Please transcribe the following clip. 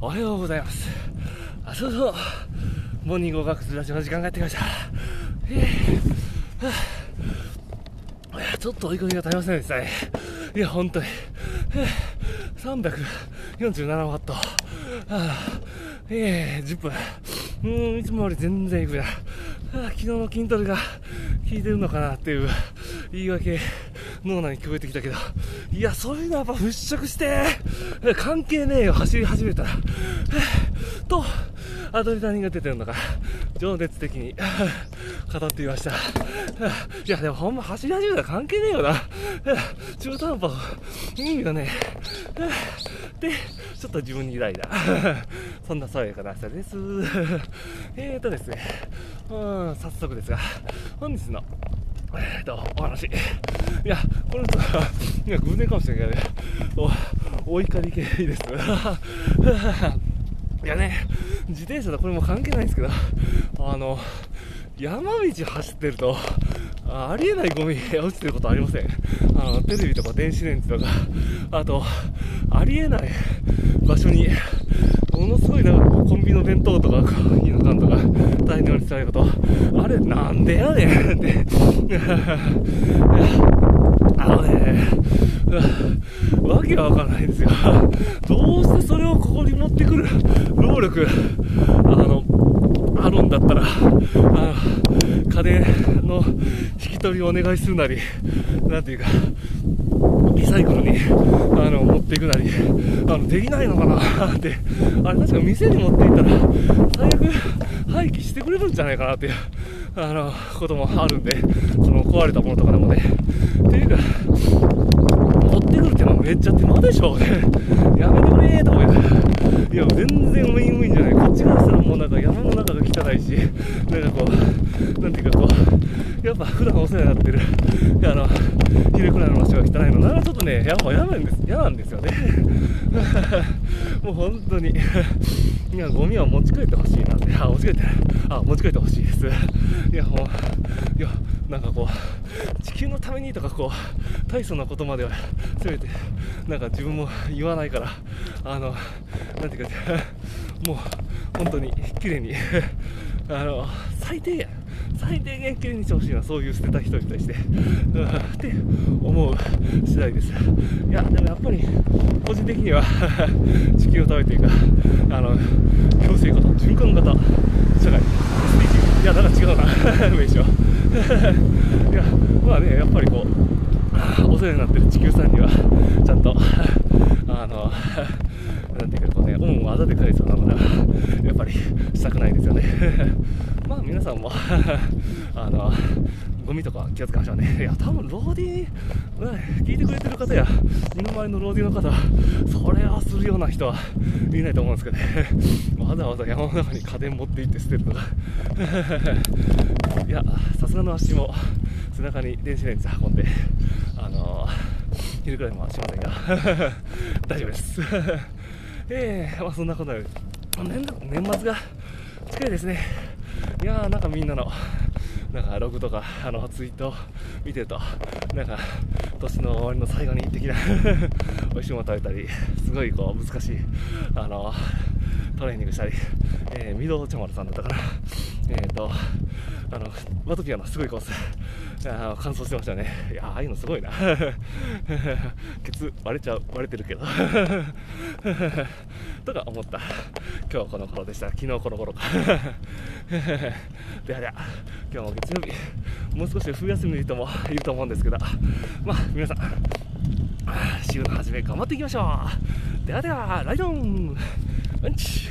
おはようございます。あそうそう。モーニング学ラジオの時間がやってきました。えー。はあちょっと追い込みが足りませんでしたね。いや本当に。347ワット。はあええ10分うんいつもより全然いくな、はあ、昨日の筋トレが効いてるのかなっていう言い訳脳内に聞こえてきたけど。いやそういうのはやっぱ払拭して関係ねえよ走り始めたら。とアドレナリンが出てるのか。情熱的に。語っていました。いやでもほんま走り始めたら関係ねえよな。中途半端。意味がねえ。でちょっと自分にイライラ。そんな爽やかな朝です。えーとですね。うん早速ですが本日のえーと、お話。いや、これといや、偶然かもしれないけどね、お、怒り系です。いやね、自転車とこれも関係ないんですけど、あの、山道走ってると、ありえないゴミが落ちてることありません。あの、テレビとか電子レンジとか、あと、ありえない場所に、ものすごいなんかコンビニの弁当とか、コーヒーの缶とか、大量に伝えること、あれなんでやねんって。あのね、わけわかんないですよ。どうしてそれをここに持ってくる労力、あの、あるんだったら、あの、家電の引き取りをお願いするなり、なんていうか、リサイクルにあの持っていくなりあのできないのかなって。あれ確か店に持っていったら最悪廃棄してくれるんじゃないかなっていうあのこともあるんでその壊れたものとかでもね。っていうか持ってくるってのはめっちゃ手間でしょうね。やめてくれーと思いや全然ウィンウィンじゃない。こっちからしたらもうなんか山の中が汚いしなんかこうなんていうかこうやっぱ普段お世話になってる。あの昼くらいの場所が汚いのならちょっとねやっぱ嫌なんです嫌なんですよね。もう本当に。いやゴミは持ち帰ってほしいなって。あ持ち帰ってあ持ち帰ってほしいです。いやもういやなんかこう地球のためにとかこう大層なことまではせめてなんか自分も言わないから。あのなんていうかもう本当に綺麗に。あの最低限最低限綺麗にしてほしいなそういう捨てた人に対して、って思う次第です。いやでもやっぱり個人的には地球のためというかあの共生型循環型社会。SDG いやだから違うな。名称。いやまあねやっぱりこうお世話になってる地球さんにはちゃんとあのなんていうかこうね恩をあだで返すようなものはやっぱりしたくないです。皆さんも あのゴミとか気をつけましょうね。いや多分ローディー、聞いてくれてる方や身の回りのローディーの方それをするような人はいないと思うんですけどね。わざわざ山の中に家電持って行って捨てるとか いやさすがの足も背中に電子レンジ運んであの昼くらいもしませんが。大丈夫です。えー、まあそんなことより年末が近いですね。いやーなんかみんなの なんかログとかあのツイート見てるとなんか年の終わりの最後に的な 美味しいもの食べたりすごいこう難しいあのトレーニングしたり、えー、御堂茶丸さんだったかな。えっ、ー、とあのワトピアのすごいコースあ乾燥してましたね。いやああいうのすごいな。ケツ割れちゃう割れてるけど。とか思った。今日はこの頃でした。昨日この頃か。ではでは今日も月曜日もう少し冬休みの人もいると思うんですけど。まあ皆さん週の初め頑張っていきましょう。ではではライドン。うんち